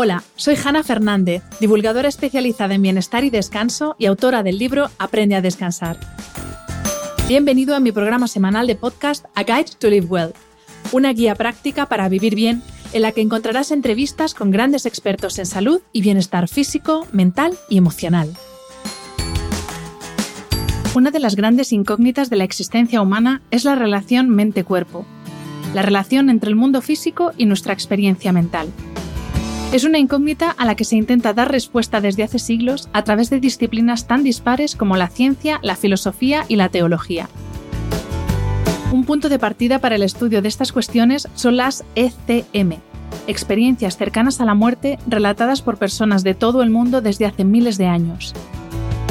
Hola, soy Hanna Fernández, divulgadora especializada en bienestar y descanso y autora del libro Aprende a descansar. Bienvenido a mi programa semanal de podcast A Guide to Live Well, una guía práctica para vivir bien en la que encontrarás entrevistas con grandes expertos en salud y bienestar físico, mental y emocional. Una de las grandes incógnitas de la existencia humana es la relación mente-cuerpo, la relación entre el mundo físico y nuestra experiencia mental. Es una incógnita a la que se intenta dar respuesta desde hace siglos a través de disciplinas tan dispares como la ciencia, la filosofía y la teología. Un punto de partida para el estudio de estas cuestiones son las ECM, experiencias cercanas a la muerte relatadas por personas de todo el mundo desde hace miles de años.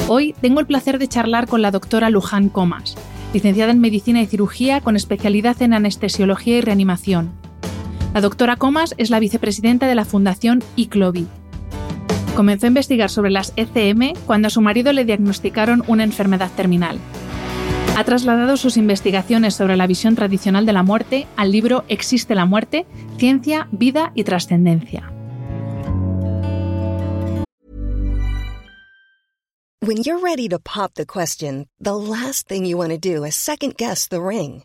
Hoy tengo el placer de charlar con la doctora Luján Comas, licenciada en Medicina y Cirugía con especialidad en anestesiología y reanimación la doctora Comas es la vicepresidenta de la Fundación ICLOVI. Comenzó a investigar sobre las ECM cuando a su marido le diagnosticaron una enfermedad terminal. Ha trasladado sus investigaciones sobre la visión tradicional de la muerte al libro Existe la muerte, ciencia, vida y trascendencia. When you're ready to pop the question, the last thing you want to do is second guess the ring.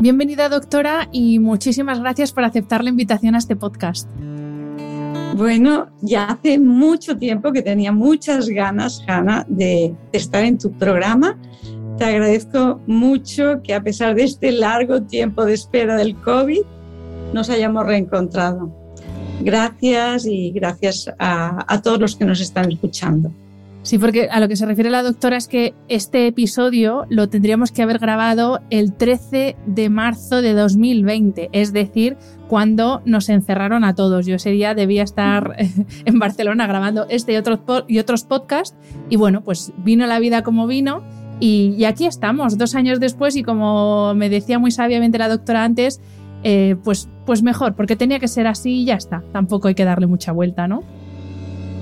Bienvenida, doctora, y muchísimas gracias por aceptar la invitación a este podcast. Bueno, ya hace mucho tiempo que tenía muchas ganas, Hanna, de, estar en tu programa. Te agradezco mucho que a pesar de este largo tiempo de espera del COVID, nos hayamos reencontrado. Gracias y gracias a todos los que nos están escuchando. Sí, porque a lo que se refiere la doctora es que este episodio lo tendríamos que haber grabado el 13 de marzo de 2020, es decir, cuando nos encerraron a todos. Yo ese día debía estar en Barcelona grabando este y otros, y otros podcasts y bueno, pues vino la vida como vino y, aquí estamos, dos años después y como me decía muy sabiamente la doctora antes, eh, pues, pues mejor, porque tenía que ser así y ya está, tampoco hay que darle mucha vuelta, ¿no?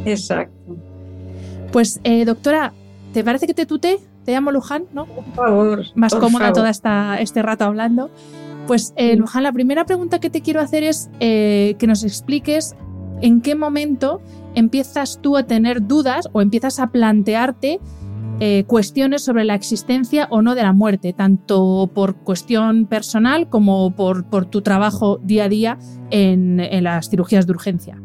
Exacto. Pues, eh, doctora, ¿te parece que te tute? Te llamo Luján, ¿no? Por favor. Más cómoda todo esta, este rato hablando. Pues, eh, Luján, la primera pregunta que te quiero hacer es eh, que nos expliques en qué momento empiezas tú a tener dudas o empiezas a plantearte cuestiones sobre la existencia o no de la muerte, tanto por cuestión personal como por, por tu trabajo día a día en, en las cirugías de urgencia.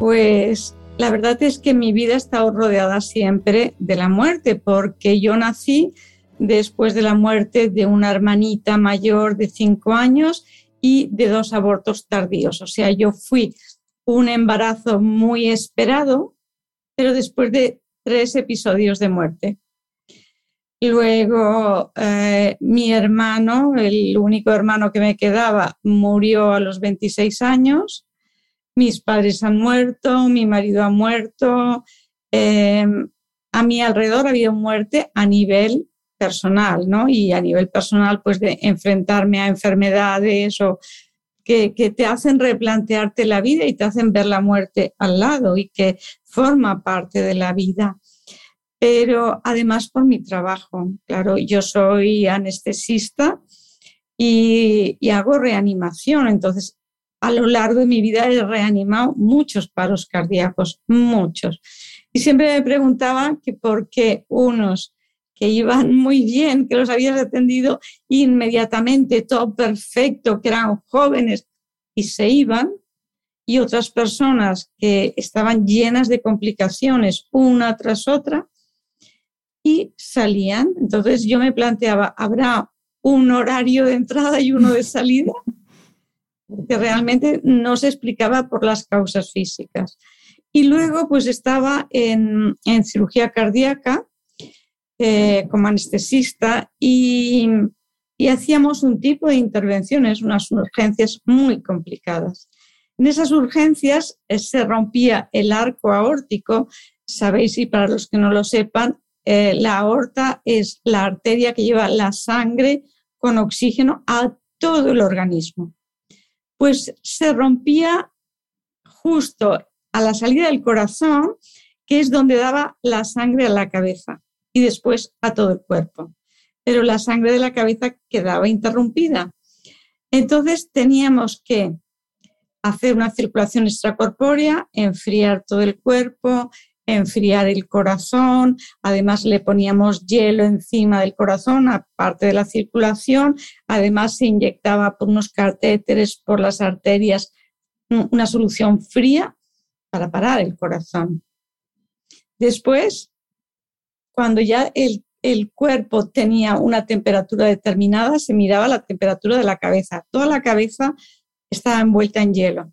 Pues la verdad es que mi vida ha estado rodeada siempre de la muerte, porque yo nací después de la muerte de una hermanita mayor de cinco años y de dos abortos tardíos. O sea, yo fui un embarazo muy esperado, pero después de tres episodios de muerte. Luego, eh, mi hermano, el único hermano que me quedaba, murió a los 26 años mis padres han muerto, mi marido ha muerto, em, a mi alrededor ha habido muerte a nivel personal, ¿no? Y a nivel personal, pues de enfrentarme a enfermedades o que, que, te hacen replantearte la vida y te hacen ver la muerte al lado y que forma parte de la vida. Pero además por mi trabajo, claro, yo soy anestesista y, y hago reanimación, entonces a lo largo de mi vida he reanimado muchos paros cardíacos, muchos. Y siempre me preguntaba que por qué unos que iban muy bien, que los habías atendido inmediatamente, todo perfecto, que eran jóvenes y se iban, y otras personas que estaban llenas de complicaciones una tras otra y salían. Entonces yo me planteaba, ¿habrá un horario de entrada y uno de salida? Que realmente no se explicaba por las causas físicas. Y luego pues estaba en, cirugía cardíaca eh, como anestesista y, y hacíamos un tipo de intervenciones, unas urgencias muy complicadas. En esas urgencias eh, se rompía el arco aórtico. Sabéis, y para los que no lo sepan, eh, la aorta es la arteria que lleva la sangre con oxígeno a todo el organismo. Pues se rompía justo a la salida del corazón, que es donde daba la sangre a la cabeza y después a todo el cuerpo. Pero la sangre de la cabeza quedaba interrumpida. Entonces teníamos que hacer una circulación extracorpórea, enfriar todo el cuerpo, enfriar el corazón, además le poníamos hielo encima del corazón, aparte de la circulación, además se inyectaba por unos catéteres por las arterias una solución fría para parar el corazón. Después, cuando ya el, el cuerpo tenía una temperatura determinada, se miraba la temperatura de la cabeza. Toda la cabeza estaba envuelta en hielo.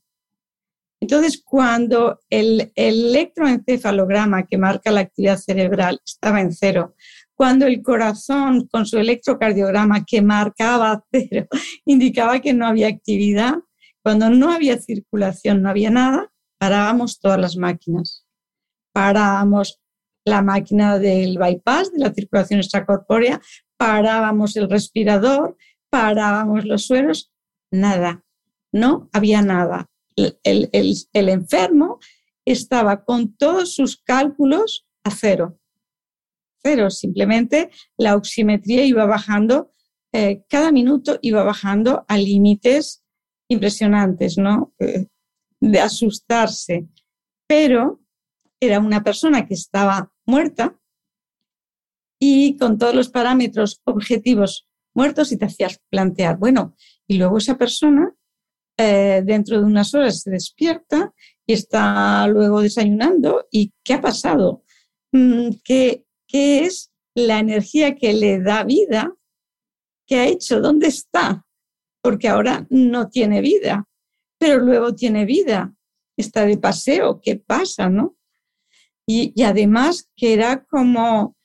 Entonces, cuando el, electroencefalograma que marca la actividad cerebral estaba en cero, cuando el corazón con su electrocardiograma que marcaba cero indicaba que no había actividad, cuando no había circulación, no había nada, parábamos todas las máquinas. Parábamos la máquina del bypass, de la circulación extracorpórea, parábamos el respirador, parábamos los sueros, nada, no había nada el, enfermo estaba con todos sus cálculos a cero. Cero, simplemente la oximetría iba bajando, eh, cada minuto iba bajando a límites impresionantes, ¿no? Eh, de asustarse. Pero era una persona que estaba muerta y con todos los parámetros objetivos muertos y te hacías plantear, bueno, y luego esa persona eh, dentro de unas horas se despierta y está luego desayunando. ¿Y qué ha pasado? Mm, ¿Qué, ¿Qué es la energía que le da vida? ¿Qué ha hecho? ¿Dónde está? Porque ahora no tiene vida, pero luego tiene vida. Está de paseo. ¿Qué pasa? ¿No? Y, además que era como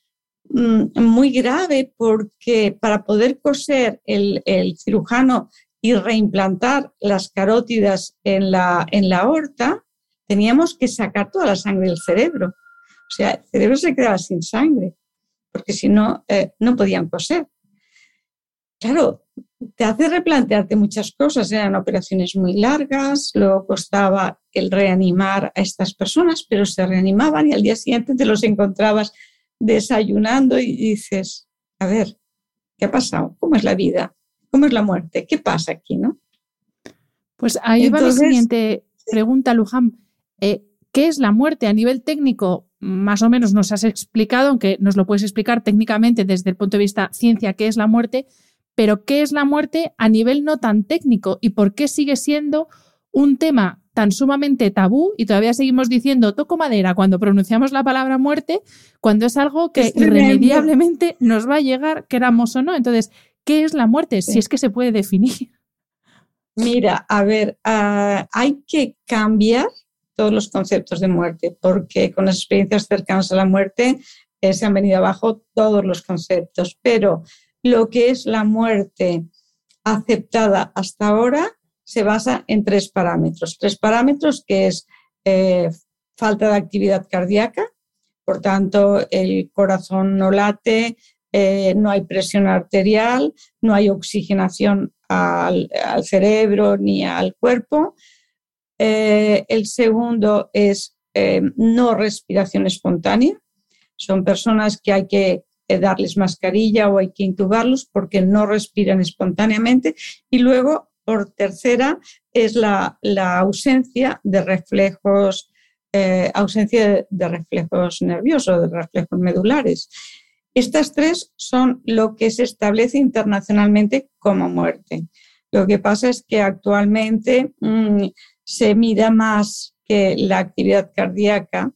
mm, muy grave porque para poder coser el, el cirujano y reimplantar las carótidas en la, en la aorta, teníamos que sacar toda la sangre del cerebro. O sea, el cerebro se quedaba sin sangre, porque si no, eh, no podían coser. Claro, te hace replantearte muchas cosas. Eran operaciones muy largas, luego costaba el reanimar a estas personas, pero se reanimaban y al día siguiente te los encontrabas desayunando y dices, a ver, ¿qué ha pasado? ¿Cómo es la vida? ¿Cómo es la muerte? ¿Qué pasa aquí, no? Pues ahí va la siguiente pregunta, Luján. Eh, ¿Qué es la muerte a nivel técnico? Más o menos nos has explicado, aunque nos lo puedes explicar técnicamente desde el punto de vista ciencia, qué es la muerte, pero ¿qué es la muerte a nivel no tan técnico y por qué sigue siendo un tema tan sumamente tabú y todavía seguimos diciendo toco madera cuando pronunciamos la palabra muerte, cuando es algo que irremediablemente nos va a llegar, queramos o no. Entonces, ¿Qué es la muerte? Si es que se puede definir. Mira, a ver, ah, hay que cambiar todos los conceptos de muerte, porque con las experiencias cercanas a la muerte eh, se han venido abajo todos los conceptos, pero lo que es la muerte aceptada hasta ahora se basa en tres parámetros. Tres parámetros que es eh, falta de actividad cardíaca, por tanto el corazón no late, eh, no hay presión arterial, no hay oxigenación al, cerebro ni al cuerpo. Eh, el segundo es eh, no respiración espontánea. Son personas que hay que darles mascarilla o hay que intubarlos porque no respiran espontáneamente. Y luego, por tercera, es la, ausencia de reflejos, ausencia de reflejos nerviosos, de reflejos medulares. Estas tres son lo que se establece internacionalmente como muerte. Lo que pasa es que actualmente mm, se mira más que la actividad cardíaca,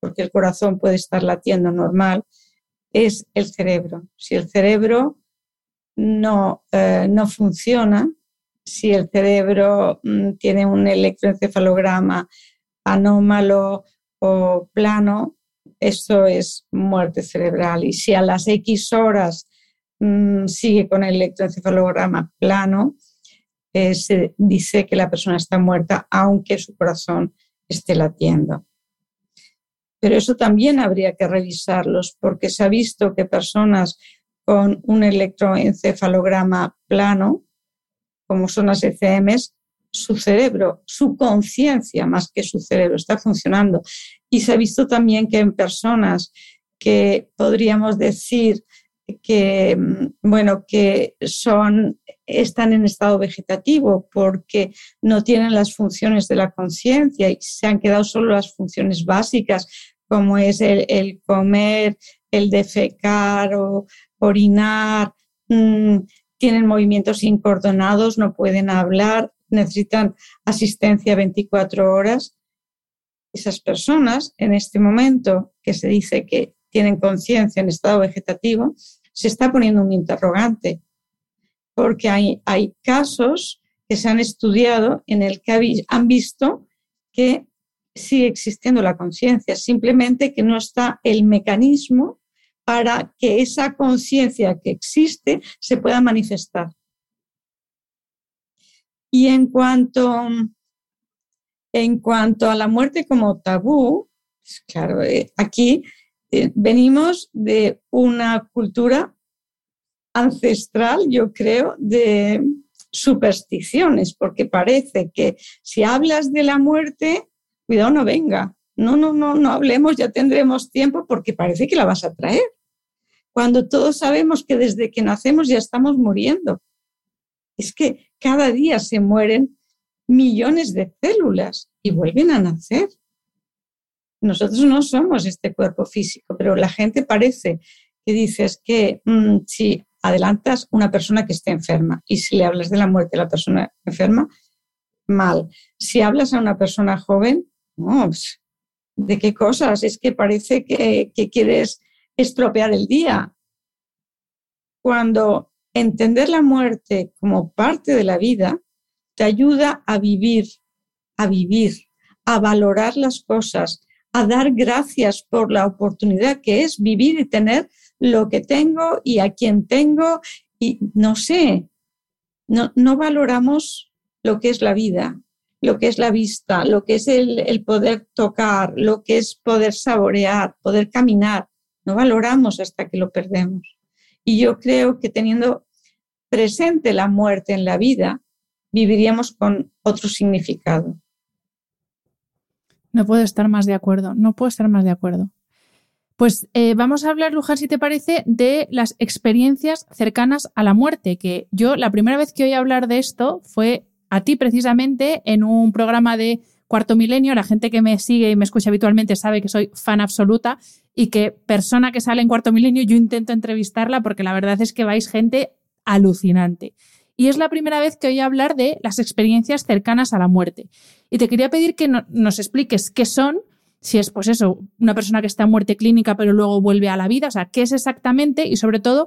porque el corazón puede estar latiendo normal, es el cerebro. Si el cerebro no, eh, no funciona, si el cerebro mm, tiene un electroencefalograma anómalo o plano, eso es muerte cerebral. Y si a las X horas mm, sigue con el electroencefalograma plano, eh, se dice que la persona está muerta aunque su corazón esté latiendo. Pero eso también habría que revisarlos porque se ha visto que personas con un electroencefalograma plano, como son las ECMs, su cerebro, su conciencia más que su cerebro está funcionando. Y se ha visto también que en personas que podríamos decir que, mm, bueno, que son, están en estado vegetativo porque no tienen las funciones de la conciencia y se han quedado solo las funciones básicas, como es el, comer, el defecar o orinar, mm, tienen movimientos incoordonados, no pueden hablar, necesitan asistencia 24 horas. Esas personas, en este momento que se dice que tienen conciencia en estado vegetativo, se está poniendo un interrogante, porque hay, hay casos que se han estudiado en el que han visto que sigue existiendo la conciencia, simplemente que no está el mecanismo para que esa conciencia que existe se pueda manifestar. Y en cuanto, en cuanto a la muerte como tabú, pues claro, eh, aquí eh, venimos de una cultura ancestral, yo creo, de supersticiones, porque parece que si hablas de la muerte, cuidado, no venga. No, no, no, no hablemos, ya tendremos tiempo porque parece que la vas a traer. Cuando todos sabemos que desde que nacemos ya estamos muriendo. Es que cada día se mueren millones de células y vuelven a nacer. Nosotros no somos este cuerpo físico, pero la gente parece que dices que mm, si adelantas una persona que esté enferma y si le hablas de la muerte de la persona enferma, mal. Si hablas a una persona joven, pues, ¿de qué cosas? Es que parece que quieres estropear el día. Cuando entender la muerte como parte de la vida te ayuda a vivir, a vivir, a valorar las cosas, a dar gracias por la oportunidad que es vivir y tener lo que tengo y a quien tengo. Y no sé, no, valoramos lo que es la vida, lo que es la vista, lo que es el, el poder tocar, lo que es poder saborear, poder caminar. No valoramos hasta que lo perdemos. Y yo creo que teniendo presente la muerte en la vida, viviríamos con otro significado. No puedo estar más de acuerdo, no puedo estar más de acuerdo. Pues eh, vamos a hablar, Luján, si te parece, de las experiencias cercanas a la muerte, que yo la primera vez que oí hablar de esto fue a ti precisamente en un programa de Cuarto Milenio. La gente que me sigue y me escucha habitualmente sabe que soy fan absoluta y que persona que sale en Cuarto Milenio yo intento entrevistarla porque la verdad es que vais gente alucinante. Y es la primera vez que oí hablar de las experiencias cercanas a la muerte. Y te quería pedir que nos expliques qué son, si es pues eso, una persona que está en muerte clínica pero luego vuelve a la vida, o sea, qué es exactamente y sobre todo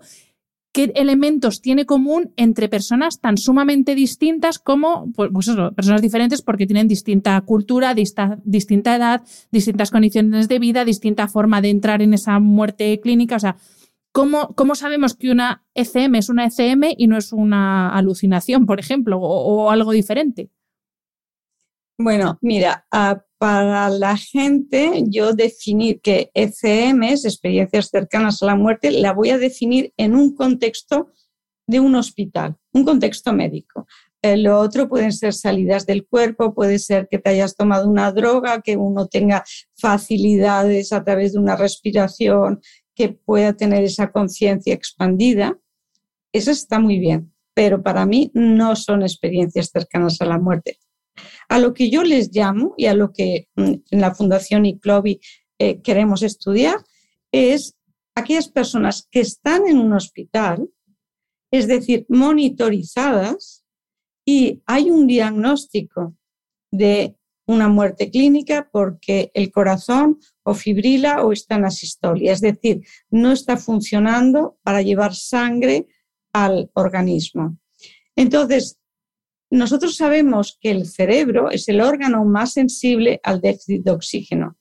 qué elementos tiene común entre personas tan sumamente distintas como, pues, pues personas diferentes porque tienen distinta cultura, distinta edad, distintas condiciones de vida, distinta forma de entrar en esa muerte clínica, o sea, ¿Cómo, sabemos que una ECM es una ECM y no es una alucinación, por ejemplo, o, algo diferente? Bueno, mira, ah, para la gente yo definir que ECM es experiencias cercanas a la muerte, la voy a definir en un contexto de un hospital, un contexto médico. Eh, lo otro pueden ser salidas del cuerpo, puede ser que te hayas tomado una droga, que uno tenga facilidades a través de una respiración que pueda tener esa conciencia expandida, eso está muy bien, pero para mí no son experiencias cercanas a la muerte. A lo que yo les llamo y a lo que mm, en la Fundación ICLOBI eh, queremos estudiar es aquellas personas que están en un hospital, es decir, monitorizadas y hay un diagnóstico de una muerte clínica porque el corazón o fibrila o está en asistolia, es decir, no está funcionando para llevar sangre al organismo. Entonces, nosotros sabemos que el cerebro es el órgano más sensible al déficit de oxígeno,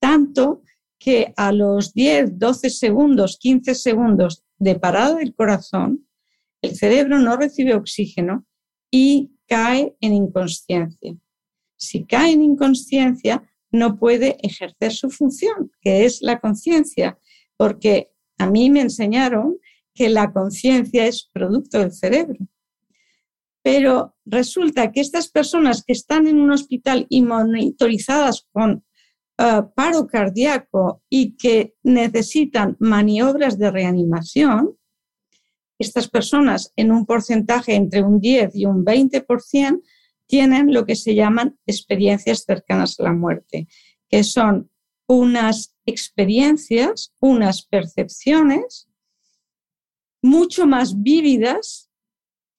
tanto que a los 10, 12 segundos, 15 segundos de parada del corazón, el cerebro no recibe oxígeno y cae en inconsciencia. Si cae en inconsciencia, no puede ejercer su función, que es la conciencia, porque a mí me enseñaron que la conciencia es producto del cerebro. Pero resulta que estas personas que están en un hospital y monitorizadas con eh, paro cardíaco y que necesitan maniobras de reanimación, estas personas en un porcentaje entre un 10 y un 20% tienen lo que se llaman experiencias cercanas a la muerte, que son unas experiencias, unas percepciones mucho más vívidas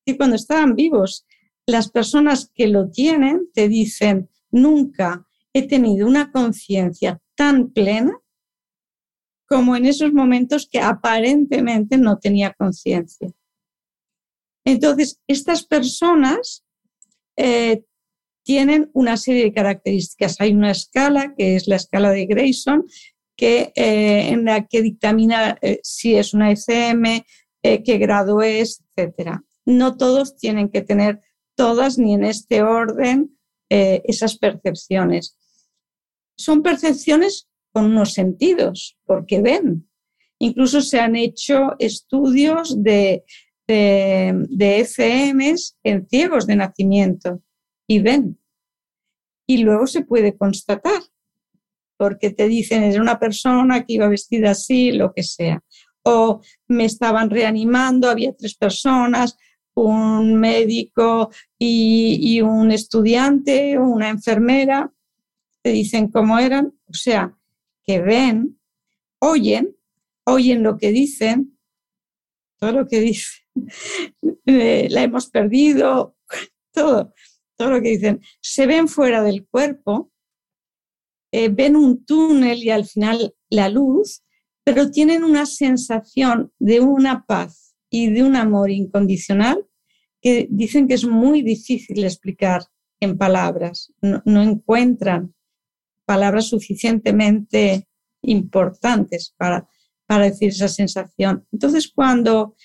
que cuando estaban vivos. Las personas que lo tienen te dicen, nunca he tenido una conciencia tan plena como en esos momentos que aparentemente no tenía conciencia. Entonces, estas personas eh, tienen una serie de características. Hay una escala, que es la escala de Grayson, que, eh, en la que dictamina eh, si es una ECM, qué grado es, etc. No todos tienen que tener todas ni en este orden esas percepciones. Son percepciones con unos sentidos, porque ven. Incluso se han hecho estudios de, de, de en ciegos de nacimiento y ven. Y luego se puede constatar, porque te dicen, es una persona que iba vestida así, lo que sea. O me estaban reanimando, había tres personas, un médico y, y un estudiante, una enfermera, te dicen cómo eran, o sea, que ven, oyen, oyen lo que dicen, todo lo que dicen, eh, la hemos perdido, todo, todo lo que dicen, se ven fuera del cuerpo, eh, ven un túnel y al final la luz, pero tienen una sensación de una paz y de un amor incondicional que dicen que es muy difícil explicar en palabras, no, encuentran palabras suficientemente importantes para, para decir esa sensación. Entonces, cuando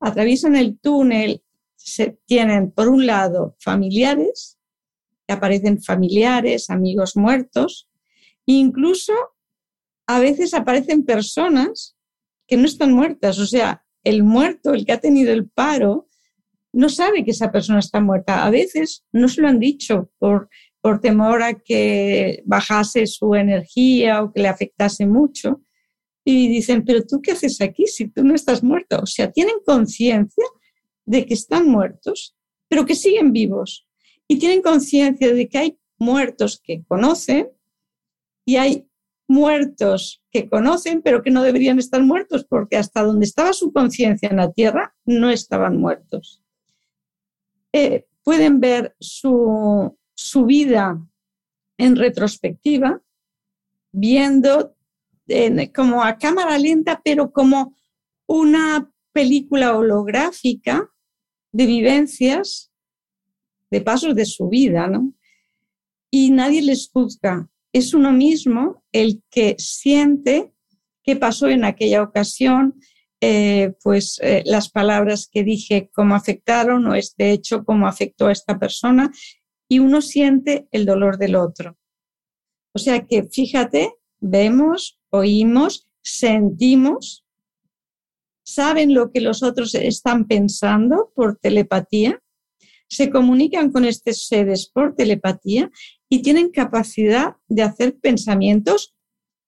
atraviesan el túnel, se tienen, por un lado, familiares, aparecen familiares, amigos muertos, e incluso a veces aparecen personas que no están muertas, o sea, el muerto, el que ha tenido el paro, no sabe que esa persona está muerta. A veces no se lo han dicho por, por temor a que bajase su energía o que le afectase mucho y dicen, pero tú qué haces aquí si tú no estás muerto? O sea, tienen conciencia de que están muertos, pero que siguen vivos. Y tienen conciencia de que hay muertos que conocen y hay muertos que conocen, pero que no deberían estar muertos, porque hasta donde estaba su conciencia en la tierra, no estaban muertos. Eh, pueden ver su, su vida en retrospectiva, viendo como a cámara lenta, pero como una película holográfica de vivencias, de pasos de su vida, ¿no? Y nadie les juzga. Es uno mismo el que siente qué pasó en aquella ocasión, eh, pues eh, las palabras que dije, cómo afectaron, o este hecho, cómo afectó a esta persona, y uno siente el dolor del otro. O sea que fíjate, vemos oímos, sentimos, saben lo que los otros están pensando por telepatía, se comunican con estos seres por telepatía y tienen capacidad de hacer pensamientos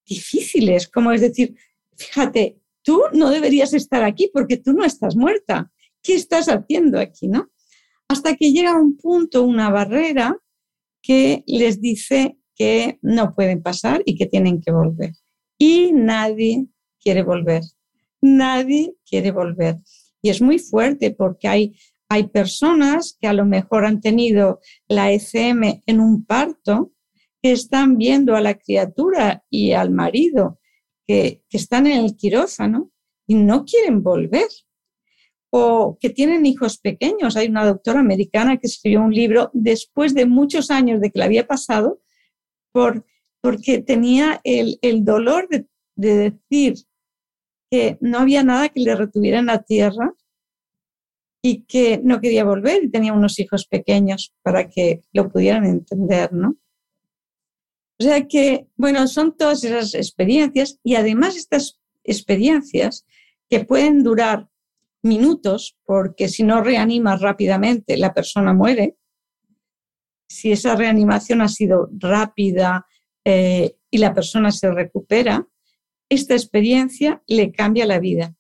difíciles, como es decir, fíjate, tú no deberías estar aquí porque tú no estás muerta. ¿Qué estás haciendo aquí, no? Hasta que llega un punto, una barrera que les dice que no pueden pasar y que tienen que volver y nadie quiere volver. Nadie quiere volver. Y es muy fuerte porque hay, hay personas que a lo mejor han tenido la ECM en un parto, que están viendo a la criatura y al marido que, están en el quirófano y no quieren volver. O que tienen hijos pequeños. Hay una doctora americana que escribió un libro después de muchos años de que le había pasado por porque tenía el, dolor de, decir que no había nada que le retuviera en la tierra y que no quería volver y tenía unos hijos pequeños para que lo pudieran entender, ¿no? O sea que, bueno, son todas esas experiencias y además estas experiencias que pueden durar minutos, porque si no reanimas rápidamente, la persona muere. Si esa reanimación ha sido rápida eh, y la persona se recupera, esta experiencia le cambia la vida.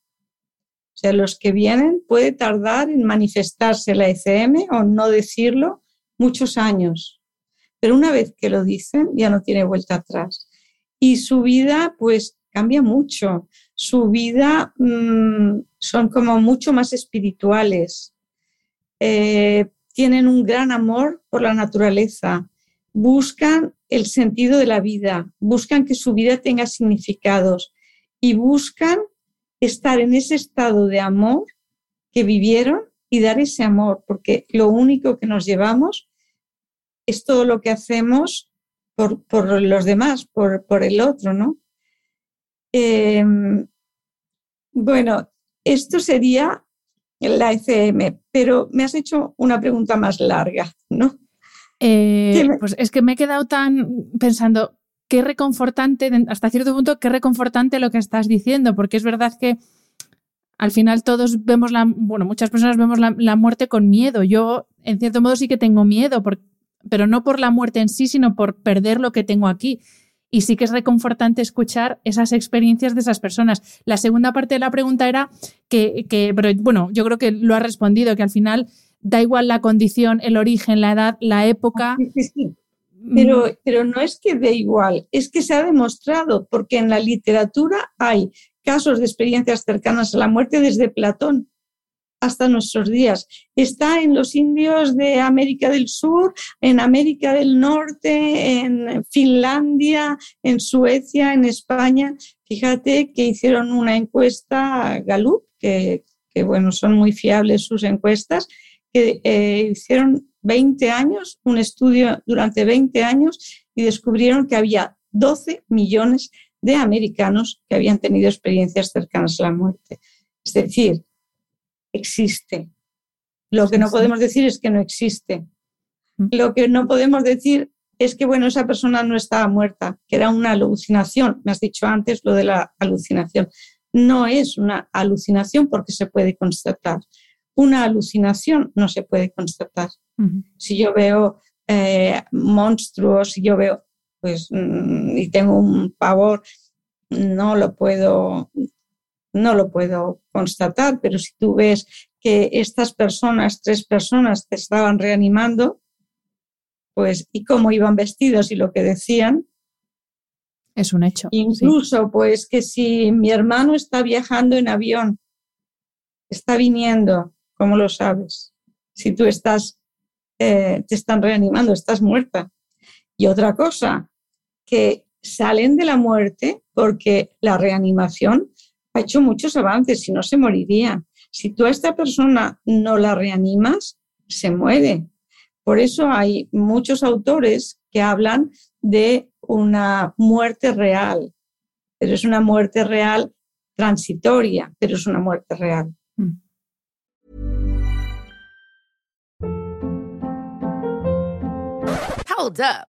O sea, los que vienen puede tardar en manifestarse la ECM o no decirlo muchos años, pero una vez que lo dicen ya no tiene vuelta atrás. Y su vida pues cambia mucho. Su vida mm, son como mucho más espirituales. Eh, tienen un gran amor por la naturaleza. Buscan el sentido de la vida. Buscan que su vida tenga significados. Y buscan estar en ese estado de amor que vivieron y dar ese amor, porque lo único que nos llevamos es todo lo que hacemos por, los demás, por, por, el otro, ¿no? Em, bueno, esto sería la ECM, pero me has hecho una pregunta más larga, ¿no? Eh, pues es que me he quedado tan pensando, qué reconfortante, hasta cierto punto, qué reconfortante lo que estás diciendo, porque es verdad que al final todos vemos la, bueno, muchas personas vemos la, muerte con miedo. Yo, en cierto modo, sí que tengo miedo, pero no por la muerte en sí, sino por perder lo que tengo aquí. Y sí que es reconfortante escuchar esas experiencias de esas personas. La segunda parte de la pregunta era que, que pero bueno, yo creo que lo ha respondido, que al final da igual la condición, el origen, la edad, la época. Pero, pero no es que dé igual, es que se ha demostrado, porque en la literatura hay casos de experiencias cercanas a la muerte desde Platón hasta nuestros días. Está en los indios de América del Sur, en América del Norte, en Finlandia, en Suecia, en España. Fíjate que hicieron una encuesta Gallup, que, bueno, son muy fiables sus encuestas, que eh, hicieron 20 años, un estudio durante 20 años y descubrieron que había 12 millones de americanos que habían tenido experiencias cercanas a la muerte. Es decir, existe. Lo que no podemos decir es que no existe. Mm. Lo que no podemos decir es que, bueno, esa persona no estaba muerta, que era una alucinación. Me has dicho antes lo de la alucinación. No es una alucinación porque se puede constatar. Una alucinación no se puede constatar. Si yo veo eh, monstruos, si yo veo, pues, mm, y tengo un pavor, no lo puedo, no lo puedo constatar, pero si tú ves que estas personas, tres personas, te estaban reanimando, pues, y cómo iban vestidos y lo que decían. Es un hecho. Incluso, pues, que si mi hermano está viajando en avión, está viniendo, ¿cómo lo sabes? Si tú estás eh, te están reanimando, estás muerta. Y otra cosa, que salen de la muerte porque la reanimación ha hecho muchos avances, si no se moriría. Si tú a esta persona no la reanimas, se muere. Por eso hay muchos autores que hablan de una muerte real, pero es una muerte real transitoria, pero es una muerte real. Hold up.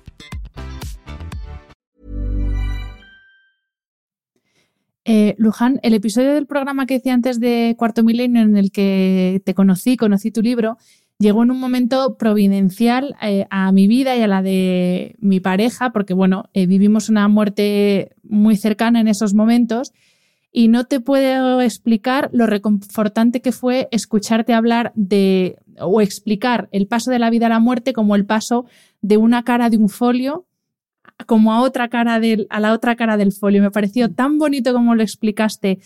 Eh, Luján, el episodio del programa que decía antes de Cuarto Milenio en el que te conocí, conocí tu libro, llegó en un momento providencial eh, a mi vida y a la de mi pareja, porque bueno, eh, vivimos una muerte muy cercana en esos momentos y no te puedo explicar lo reconfortante que fue escucharte hablar de o explicar el paso de la vida a la muerte como el paso de una cara de un folio como a otra cara del, a la otra cara del folio. Me pareció tan bonito como lo explicaste,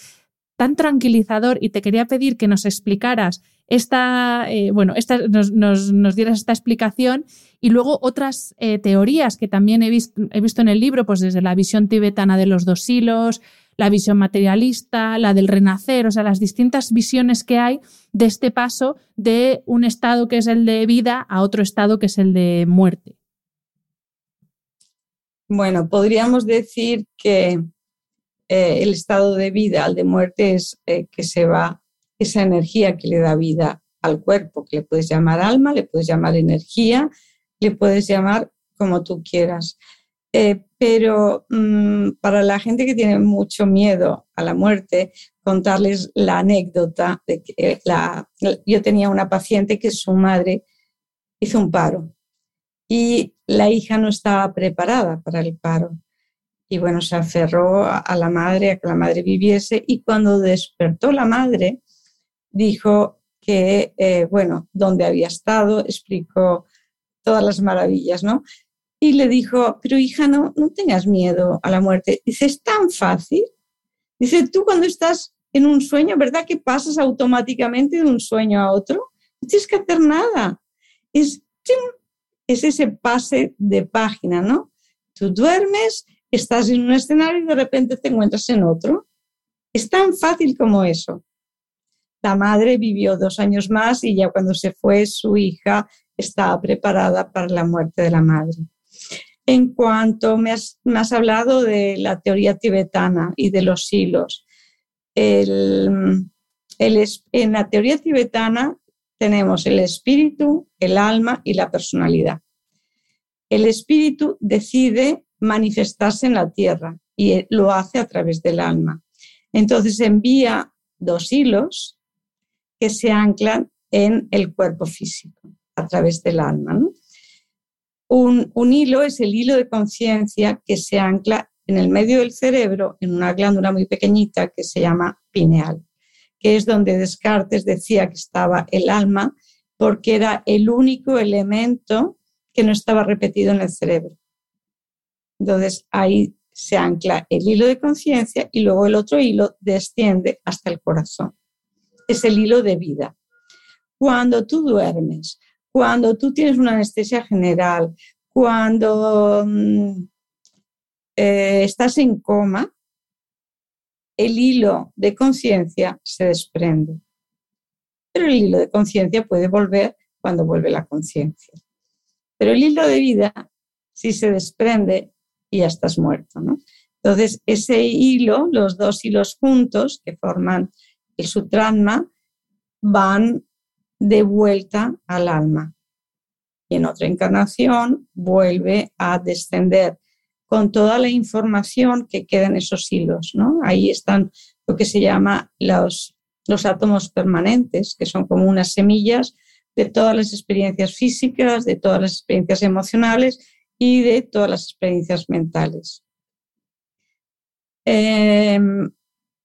tan tranquilizador y te quería pedir que nos explicaras esta, eh, bueno, esta, nos, nos, dieras esta explicación y luego otras eh, teorías que también he visto, he visto en el libro, pues desde la visión tibetana de los dos hilos, la visión materialista, la del renacer, o sea, las distintas visiones que hay de este paso de un estado que es el de vida a otro estado que es el de muerte. Bueno, podríamos decir que eh, el estado de vida al de muerte es eh, que se va esa energía que le da vida al cuerpo, que le puedes llamar alma, le puedes llamar energía, le puedes llamar como tú quieras. Eh, pero mm, para la gente que tiene mucho miedo a la muerte, contarles la anécdota de que yo tenía una paciente que su madre hizo un paro y la hija no estaba preparada para el paro. Y bueno, se aferró a la madre, a que la madre viviese y cuando despertó la madre, dijo que, eh, bueno, dónde había estado, explicó todas las maravillas, ¿no? Y le dijo, pero hija, no, no tengas miedo a la muerte. Dice, es tan fácil. Dice, tú cuando estás en un sueño, ¿verdad que pasas automáticamente de un sueño a otro? No tienes que hacer nada. Es, es ese pase de página, ¿no? Tú duermes, estás en un escenario y de repente te encuentras en otro. Es tan fácil como eso. La madre vivió dos años más y ya cuando se fue su hija estaba preparada para la muerte de la madre. En cuanto me has, hablado de la teoría tibetana y de los hilos, en la teoría tibetana tenemos el espíritu, el alma y la personalidad. El espíritu decide manifestarse en la tierra y lo hace a través del alma. Entonces envía dos hilos que se anclan en el cuerpo físico a través del alma. Un, un hilo es el hilo de conciencia que se ancla en el medio del cerebro, en una glándula muy pequeñita que se llama pineal, que es donde Descartes decía que estaba el alma, porque era el único elemento que no estaba repetido en el cerebro. Entonces ahí se ancla el hilo de conciencia y luego el otro hilo desciende hasta el corazón. Es el hilo de vida. Cuando tú duermes, cuando tú tienes una anestesia general, cuando mm, eh, estás en coma, el hilo de conciencia se desprende. Pero el hilo de conciencia puede volver cuando vuelve la conciencia. Pero el hilo de vida, si se desprende, ya estás muerto. Entonces, ese hilo, los dos hilos juntos que forman el sutranma, van de vuelta al alma. Y en otra encarnación vuelve a descender con toda la información que queda en esos hilos. ¿no? Ahí están lo que se llama los, los átomos permanentes, que son como unas semillas de todas las experiencias físicas, de todas las experiencias emocionales y de todas las experiencias mentales. Em,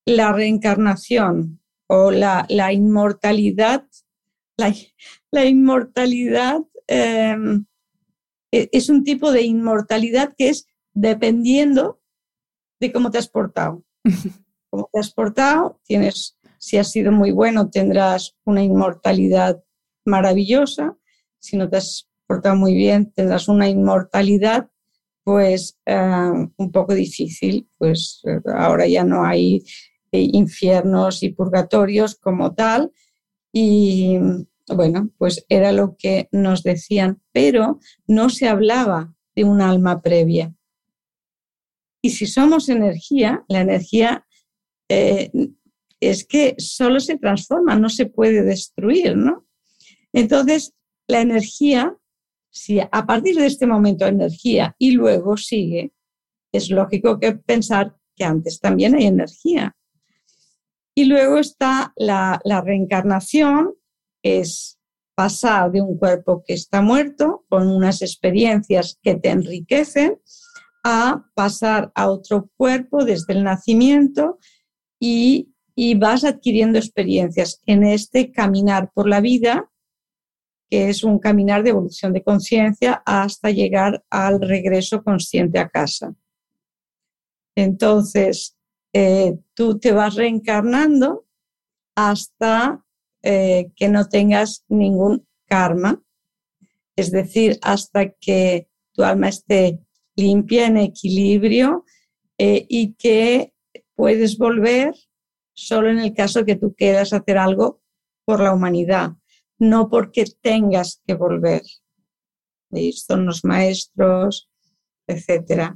la reencarnación o la, inmortalidad, la, inmortalidad em, e, es un tipo de inmortalidad que es dependiendo de cómo te has portado. Cómo te has portado, tienes, si has sido muy bueno, tendrás una inmortalidad maravillosa. Si no te has portado muy bien, tendrás una inmortalidad, pues eh, un poco difícil. Pues ahora ya no hay eh, infiernos y purgatorios como tal. Y bueno, pues era lo que nos decían, pero no se hablaba de un alma previa. Y si somos energía, la energía es que solo se transforma, no se puede destruir, ¿no? Entonces, la energía, si a partir de este momento energía y luego sigue, es lógico que pensar que antes también hay energía. Y luego está la, la reencarnación, es pasar de un cuerpo que está muerto con unas experiencias que te enriquecen a pasar a otro cuerpo desde el nacimiento y, y, vas adquiriendo experiencias en este caminar por la vida que es un caminar de evolución de conciencia hasta llegar al regreso consciente a casa. Entonces, eh, tú te vas reencarnando hasta eh, que no tengas ningún karma, es decir, hasta que tu alma esté limpia, en equilibrio eh, y que puedes volver solo en el caso que tú quieras hacer algo por la humanidad, no porque tengas que volver. Son los maestros, etc.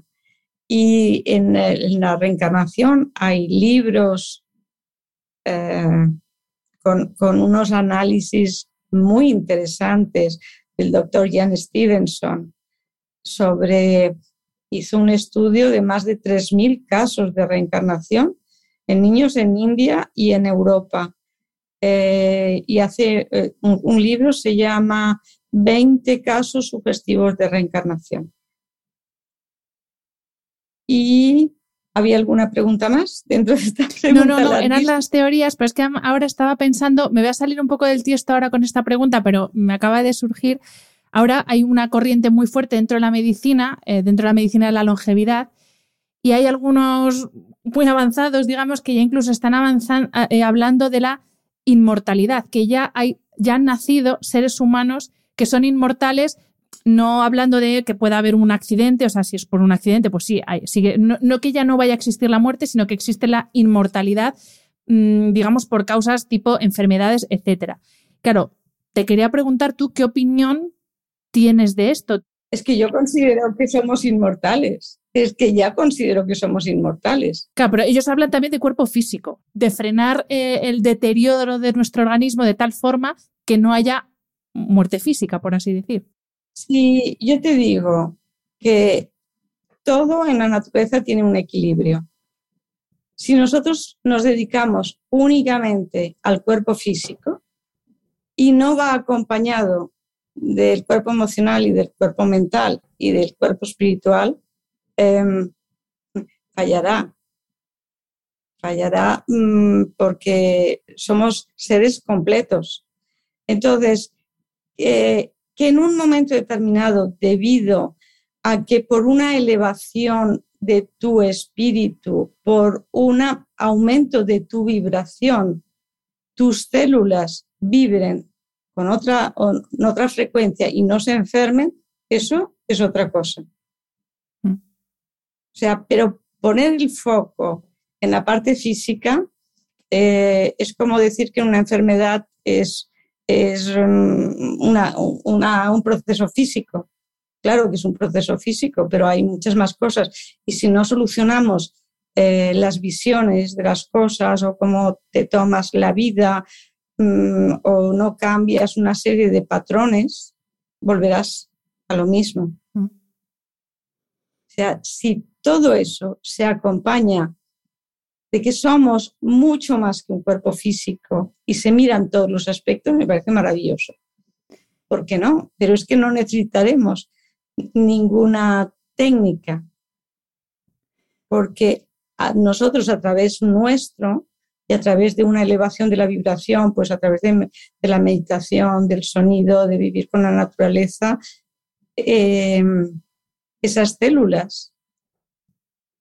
Y en, la reencarnación hay libros eh, con, con, unos análisis muy interesantes del doctor Jan Stevenson sobre, hizo un estudio de más de 3.000 casos de reencarnación en niños en India y en Europa. Eh, y hace eh, un, un, libro, se llama 20 casos sugestivos de reencarnación. Y ¿Había alguna pregunta más dentro de esta pregunta? No, no, no, eran las teorías, pero es que ahora estaba pensando, me voy a salir un poco del tiesto ahora con esta pregunta, pero me acaba de surgir. Ahora hay una corriente muy fuerte dentro de la medicina, eh, dentro de la medicina de la longevidad, y hay algunos muy avanzados, digamos, que ya incluso están eh, hablando de la inmortalidad, que ya, hay, ya han nacido seres humanos que son inmortales, no hablando de que pueda haber un accidente, o sea, si es por un accidente, pues sí, no, que ya no vaya a existir la muerte, sino que existe la inmortalidad, mm, digamos, por causas tipo enfermedades, etc. Claro, te quería preguntar tú qué opinión tienes de esto. Es que yo considero que somos inmortales. Es que ya considero que somos inmortales. Claro, pero ellos hablan también de cuerpo físico, de frenar eh, el deterioro de nuestro organismo de tal forma que no haya muerte física, por así decir. Si yo te digo que todo en la naturaleza tiene un equilibrio, si nosotros nos dedicamos únicamente al cuerpo físico y no va acompañado del cuerpo emocional y del cuerpo mental y del cuerpo espiritual, em, fallará. Fallará mm, porque somos seres completos. Entonces, eh, que en un momento determinado, debido a que por una elevación de tu espíritu, por un aumento de tu vibración, tus células vibren con otra, otra frecuencia y no se enfermen, eso es otra cosa. Mm. O sea, pero poner el foco en la parte física eh, es como decir que una enfermedad es es mm, un proceso físico. Claro que es un proceso físico, pero hay muchas más cosas. Y si no solucionamos eh, las visiones de las cosas o cómo te tomas la vida mm, o no cambias una serie de patrones, volverás a lo mismo. Mm. O sea, si todo eso se acompaña de que somos mucho más que un cuerpo físico y se miran todos los aspectos, me parece maravilloso. ¿Por qué no? Pero es que no necesitaremos ninguna técnica, porque nosotros a través nuestro y a través de una elevación de la vibración, pues a través de, la meditación, del sonido, de vivir con la naturaleza, eh, esas células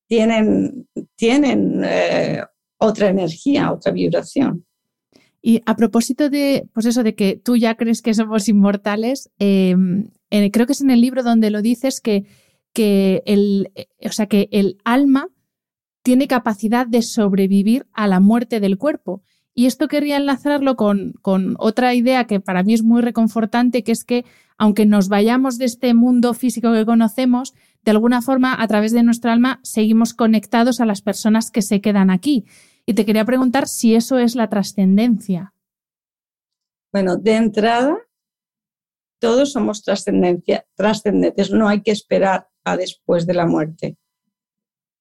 tienen, tienen eh, otra energía, otra vibración. Y a propósito de, pues eso, de que tú ya crees que somos inmortales, em, creo que es en el libro donde lo dices que, que, el, o sea, que el alma tiene capacidad de sobrevivir a la muerte del cuerpo. Y esto querría enlazarlo con, con, otra idea que para mí es muy reconfortante, que es que aunque nos vayamos de este mundo físico que conocemos, de alguna forma, a través de nuestra alma, seguimos conectados a las personas que se quedan aquí. Y te quería preguntar si eso es la trascendencia. Bueno, de entrada, todos somos trascendentes, no hay que esperar a después de la muerte.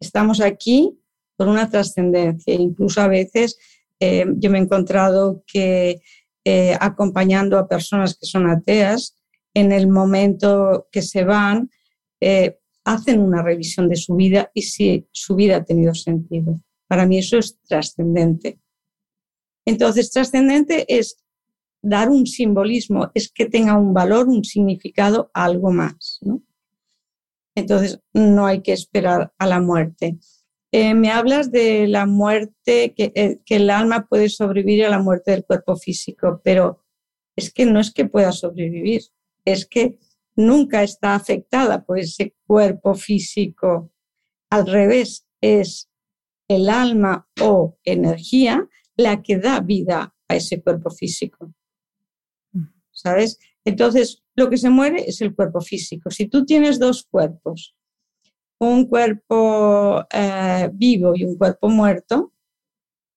Estamos aquí por una trascendencia, incluso a veces eh, yo me he encontrado que eh, acompañando a personas que son ateas, en el momento que se van, eh, hacen una revisión de su vida y si su vida ha tenido sentido. Para mí eso es trascendente. Entonces, trascendente es dar un simbolismo, es que tenga un valor, un significado, algo más. Entonces, no hay que esperar a la muerte. Eh, me hablas de la muerte, que, eh, que, el alma puede sobrevivir a la muerte del cuerpo físico, pero es que no es que pueda sobrevivir, es que nunca está afectada por ese cuerpo físico. Al revés, es el alma o energía la que da vida a ese cuerpo físico. Mm. ¿Sabes? Entonces, lo que se muere es el cuerpo físico. Si tú tienes dos cuerpos, un cuerpo eh, vivo y un cuerpo muerto,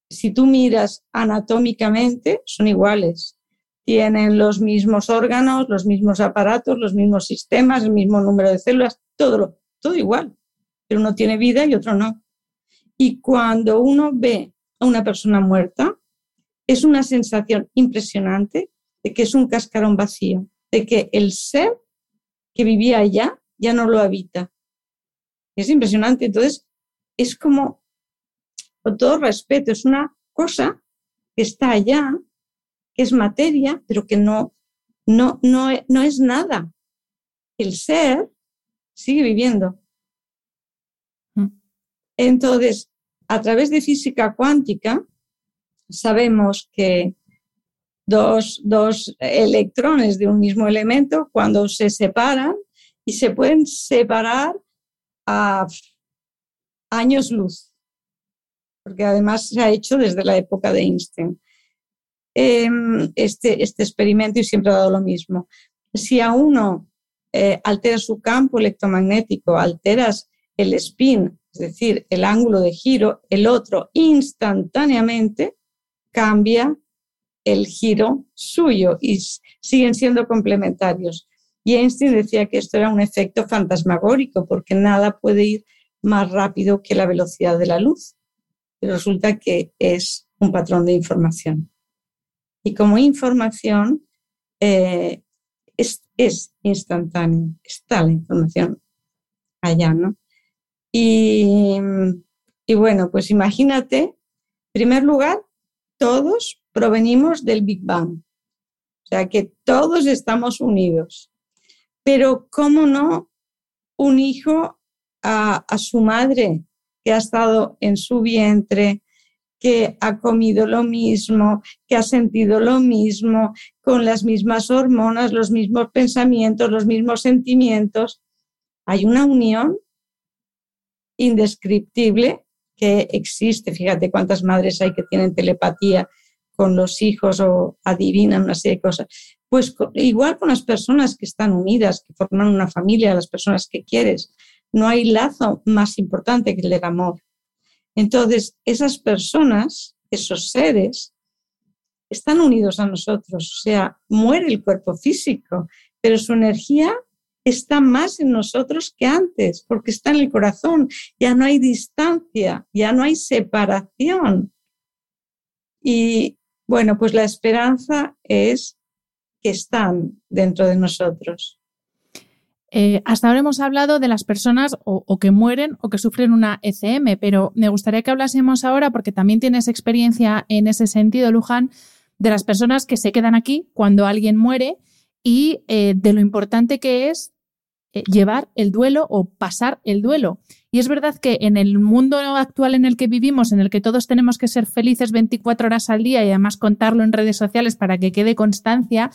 si tú miras anatómicamente, son iguales. Tienen los mismos órganos, los mismos aparatos, los mismos sistemas, el mismo número de células, todo, todo igual. Pero uno tiene vida y otro no. Y cuando uno ve a una persona muerta, es una sensación impresionante de que es un cascarón vacío, de que el ser que vivía allá ya no lo habita. Es impresionante. Entonces, es como, con todo respeto, es una cosa que está allá, que es materia, pero que no, no, no, no es nada. El ser sigue viviendo. Mm. Entonces, a través de física cuántica, sabemos que dos, dos, electrones de un mismo elemento, cuando se separan, y se pueden separar a años luz, porque además se ha hecho desde la época de Einstein. Em, este, este experimento y siempre ha dado lo mismo. Si a uno eh, altera su campo electromagnético, alteras el spin, es decir, el ángulo de giro, el otro instantáneamente cambia el giro suyo y siguen siendo complementarios. Y Einstein decía que esto era un efecto fantasmagórico porque nada puede ir más rápido que la velocidad de la luz. Y resulta que es un patrón de información. Y como información eh, es, es instantáneo, está la información allá, ¿no? Y, y bueno, pues imagínate, en primer lugar, todos provenimos del Big Bang. O sea que todos estamos unidos. Pero ¿cómo no un hijo a, su madre que ha estado en su vientre, que ha comido lo mismo, que ha sentido lo mismo, con las mismas hormonas, los mismos pensamientos, los mismos sentimientos? Hay una unión indescriptible que existe. Fíjate cuántas madres hay que tienen telepatía con los hijos o adivinan una serie de cosas. Pues igual con las personas que están unidas, que forman una familia, las personas que quieres. No hay lazo más importante que el amor. Entonces, esas personas, esos seres, están unidos a nosotros. O sea, muere el cuerpo físico, pero su energía está más en nosotros que antes, porque está en el corazón. Ya no hay distancia, ya no hay separación. Y bueno, pues la esperanza es que están dentro de nosotros. Eh, hasta ahora hemos hablado de las personas o, que mueren o que sufren una ECM, pero me gustaría que hablásemos ahora, porque también tienes experiencia en ese sentido, Luján, de las personas que se quedan aquí cuando alguien muere y eh, de lo importante que es eh, llevar el duelo o pasar el duelo. Y es verdad que en el mundo actual en el que vivimos, en el que todos tenemos que ser felices 24 horas al día y además contarlo en redes sociales para que quede constancia,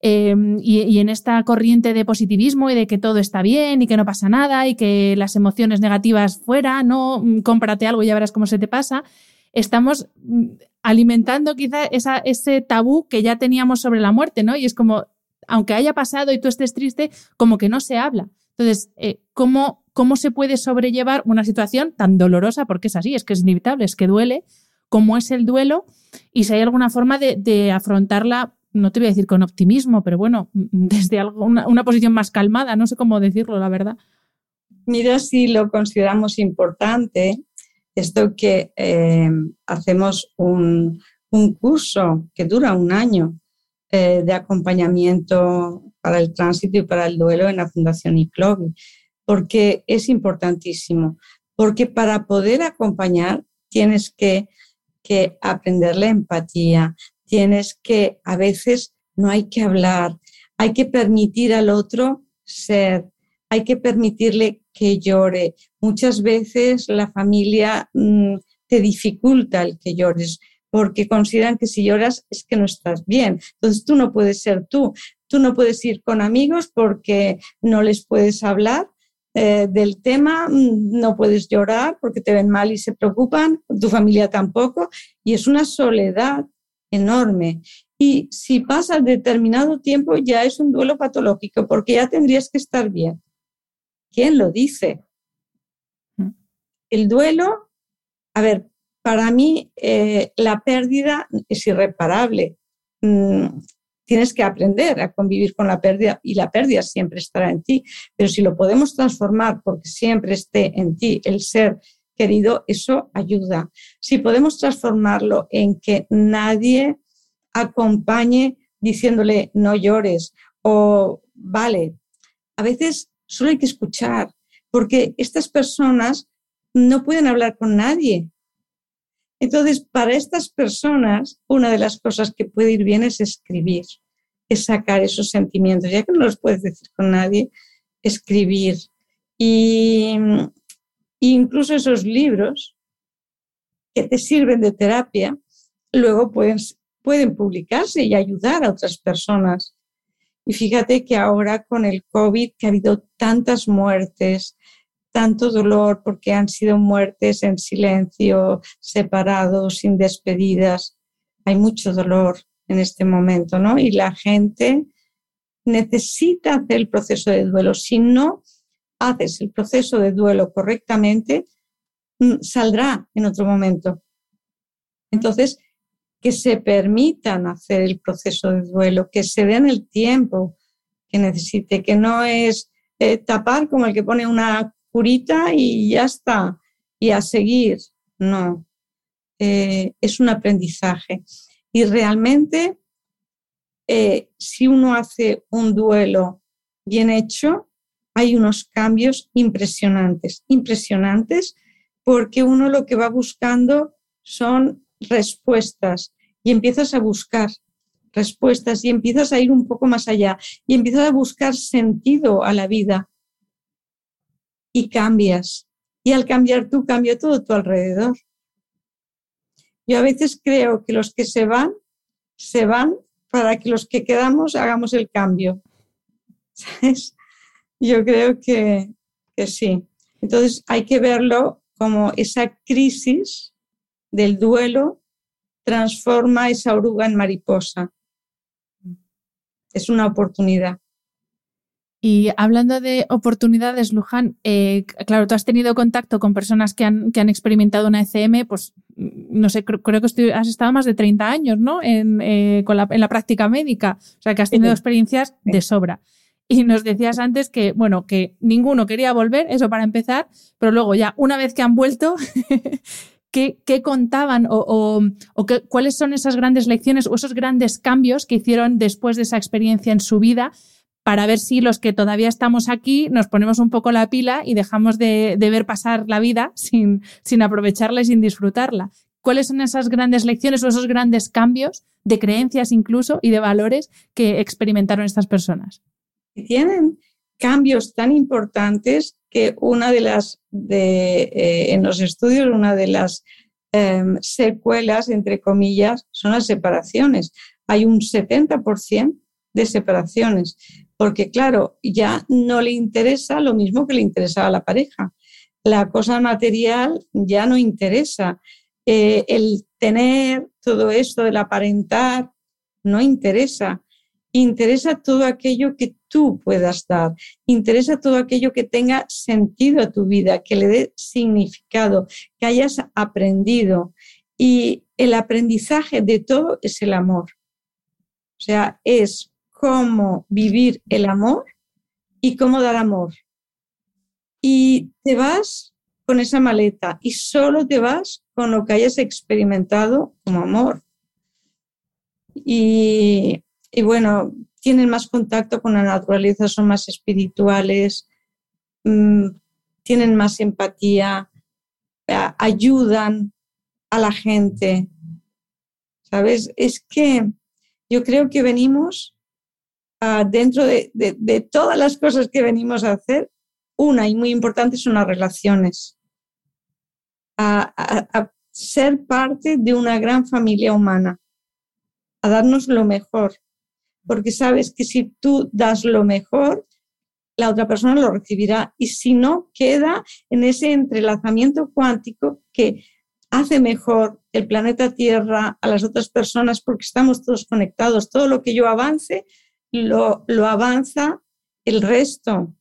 em, y, en esta corriente de positivismo y de que todo está bien y que no pasa nada y que las emociones negativas fuera, no, mm, cómprate algo y ya verás cómo se te pasa, estamos mm, alimentando quizá ese tabú que ya teníamos sobre la muerte, ¿no? Y es como, aunque haya pasado y tú estés triste, como que no se habla. Entonces, eh, ¿cómo, ¿cómo se puede sobrellevar una situación tan dolorosa? Porque es así, es que es inevitable, es que duele, cómo es el duelo y si hay alguna forma de, afrontarla, no te voy a decir con optimismo, pero bueno, desde una posición más calmada, no sé cómo decirlo, la verdad. Mira si lo consideramos importante, esto que eh, hacemos un, un curso que dura un año eh, de acompañamiento para el tránsito y para el duelo en la Fundación ICLOVI, porque es importantísimo, porque para poder acompañar tienes que, que aprender la empatía, tienes que, a veces no hay que hablar, hay que permitir al otro ser, hay que permitirle que llore. Muchas veces la familia mm, te dificulta el que llores porque consideran que si lloras es que no estás bien. Entonces tú no puedes ser tú. Tú no puedes ir con amigos porque no les puedes hablar eh, del tema, mm, no puedes llorar porque te ven mal y se preocupan, tu familia tampoco, y es una soledad enorme. Y si pasa determinado tiempo ya es un duelo patológico porque ya tendrías que estar bien. ¿Quién lo dice? Mm. El duelo, a ver, para mí eh, la pérdida es irreparable. Mm, tienes que aprender a convivir con la pérdida y la pérdida siempre estará en ti. Pero si lo podemos transformar porque siempre esté en ti el ser querido, eso ayuda. Si podemos transformarlo en que nadie acompañe diciéndole no llores o vale, a veces solo hay que escuchar porque estas personas no pueden hablar con nadie. Entonces, para estas personas, una de las cosas que puede ir bien es escribir, es sacar esos sentimientos, ya que no los puedes decir con nadie, escribir. Y, incluso esos libros que te sirven de terapia, luego pueden, pueden publicarse y ayudar a otras personas. Y fíjate que ahora con el COVID, que ha habido tantas muertes, tanto dolor porque han sido muertes en silencio, separados, sin despedidas. Hay mucho dolor en este momento, ¿no? Y la gente necesita hacer el proceso de duelo. Si no haces el proceso de duelo correctamente, mm, saldrá en otro momento. Entonces, que se permitan hacer el proceso de duelo, que se den el tiempo que necesite, que no es eh, tapar como el que pone una y ya está, y a seguir. No, eh, es un aprendizaje. Y realmente, eh, si uno hace un duelo bien hecho, hay unos cambios impresionantes, impresionantes, porque uno lo que va buscando son respuestas y empiezas a buscar respuestas y empiezas a ir un poco más allá y empiezas a buscar sentido a la vida y cambias. Y al cambiar tú, cambia todo tu alrededor. Yo a veces creo que los que se van, se van para que los que quedamos hagamos el cambio. Yo creo que, que sí. Entonces hay que verlo como esa crisis del duelo transforma esa oruga en mariposa. Es una oportunidad. Y hablando de oportunidades, Luján, eh, claro, tú has tenido contacto con personas que han, que han experimentado una ECM, pues no sé, creo, que has estado más de 30 años, ¿no? En, eh, con la, en la práctica médica, o sea, que has tenido experiencias de sobra. Y nos decías antes que, bueno, que ninguno quería volver, eso para empezar, pero luego ya, una vez que han vuelto, ¿qué, qué, contaban o, o, o qué, cuáles son esas grandes lecciones o esos grandes cambios que hicieron después de esa experiencia en su vida para ver si los que todavía estamos aquí nos ponemos un poco la pila y dejamos de, ver pasar la vida sin, aprovecharla y sin disfrutarla. ¿Cuáles son esas grandes lecciones o esos grandes cambios de creencias incluso y de valores que experimentaron estas personas? Tienen cambios tan importantes que una de las, eh, en los estudios, una de las em, secuelas, entre comillas, son las separaciones. Hay un 70% de separaciones porque claro, ya no le interesa lo mismo que le interesaba a la pareja. La cosa material ya no interesa. Eh, el tener todo esto, el aparentar, no interesa. Interesa todo aquello que tú puedas dar. Interesa todo aquello que tenga sentido a tu vida, que le dé significado, que hayas aprendido. Y el aprendizaje de todo es el amor. O sea, es cómo vivir el amor y cómo dar amor. Y te vas con esa maleta y solo te vas con lo que hayas experimentado como amor. Y, bueno, tienen más contacto con la naturaleza, son más espirituales, mm, tienen más empatía, ayudan a la gente. ¿Sabes? Es que yo creo que venimos dentro de, todas las cosas que venimos a hacer, una y muy importante son las relaciones. A, a, ser parte de una gran familia humana, a darnos lo mejor, porque sabes que si tú das lo mejor, la otra persona lo recibirá y si no, queda en ese entrelazamiento cuántico que hace mejor el planeta Tierra a las otras personas porque estamos todos conectados. Todo lo que yo avance, lo, lo avanza el resto.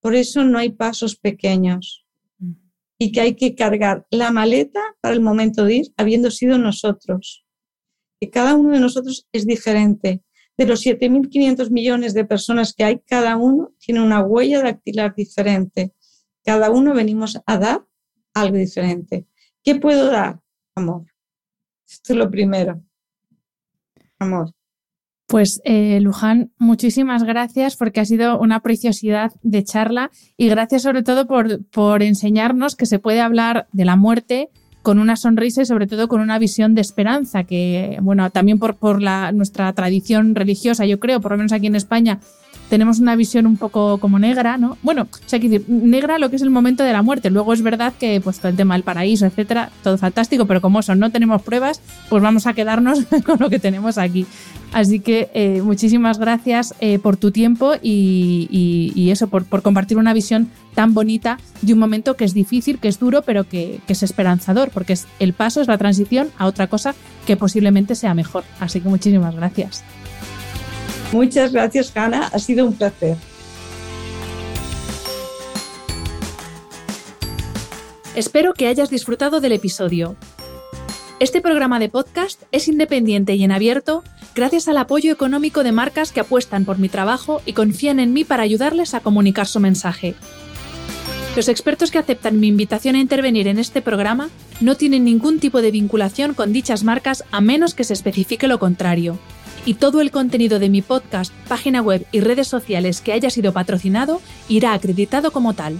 Por eso no hay pasos pequeños y que hay que cargar la maleta para el momento de ir habiendo sido nosotros. Que cada uno de nosotros es diferente de los 7.500 millones de personas que hay, cada uno tiene una huella dactilar diferente. Cada uno venimos a dar algo diferente. ¿Qué puedo dar? Amor. Esto es lo primero. Amor. Pues eh, Luján, muchísimas gracias porque ha sido una preciosidad de charla y gracias sobre todo por, por enseñarnos que se puede hablar de la muerte con una sonrisa y sobre todo con una visión de esperanza, que, bueno, también por, por la, nuestra tradición religiosa, yo creo, por lo menos aquí en España, tenemos una visión un poco como negra, ¿no? Bueno, o sea, decir, negra lo que es el momento de la muerte. Luego es verdad que pues todo el tema del paraíso, etcétera, todo fantástico, pero como eso no tenemos pruebas, pues vamos a quedarnos con lo que tenemos aquí. Así que eh, muchísimas gracias eh, por tu tiempo y, eso, por, compartir una visión tan bonita de un momento que es difícil, que es duro, pero que, que es esperanzador, porque es, el paso es la transición a otra cosa que posiblemente sea mejor. Así que muchísimas gracias. Muchas gracias, Hanna. Ha sido un placer. Espero que hayas disfrutado del episodio. Este programa de podcast es independiente y en abierto gracias al apoyo económico de marcas que apuestan por mi trabajo y confían en mí para ayudarles a comunicar su mensaje. Los expertos que aceptan mi invitación a intervenir en este programa no tienen ningún tipo de vinculación con dichas marcas a menos que se especifique lo contrario y todo el contenido de mi podcast, página web y redes sociales que haya sido patrocinado irá acreditado como tal.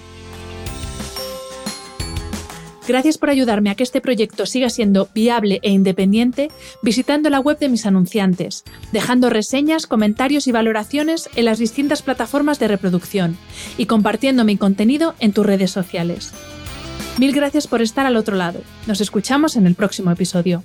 Gracias por ayudarme a que este proyecto siga siendo viable e independiente visitando la web de mis anunciantes, dejando reseñas, comentarios y valoraciones en las distintas plataformas de reproducción y compartiendo mi contenido en tus redes sociales. Mil gracias por estar al otro lado. Nos escuchamos en el próximo episodio.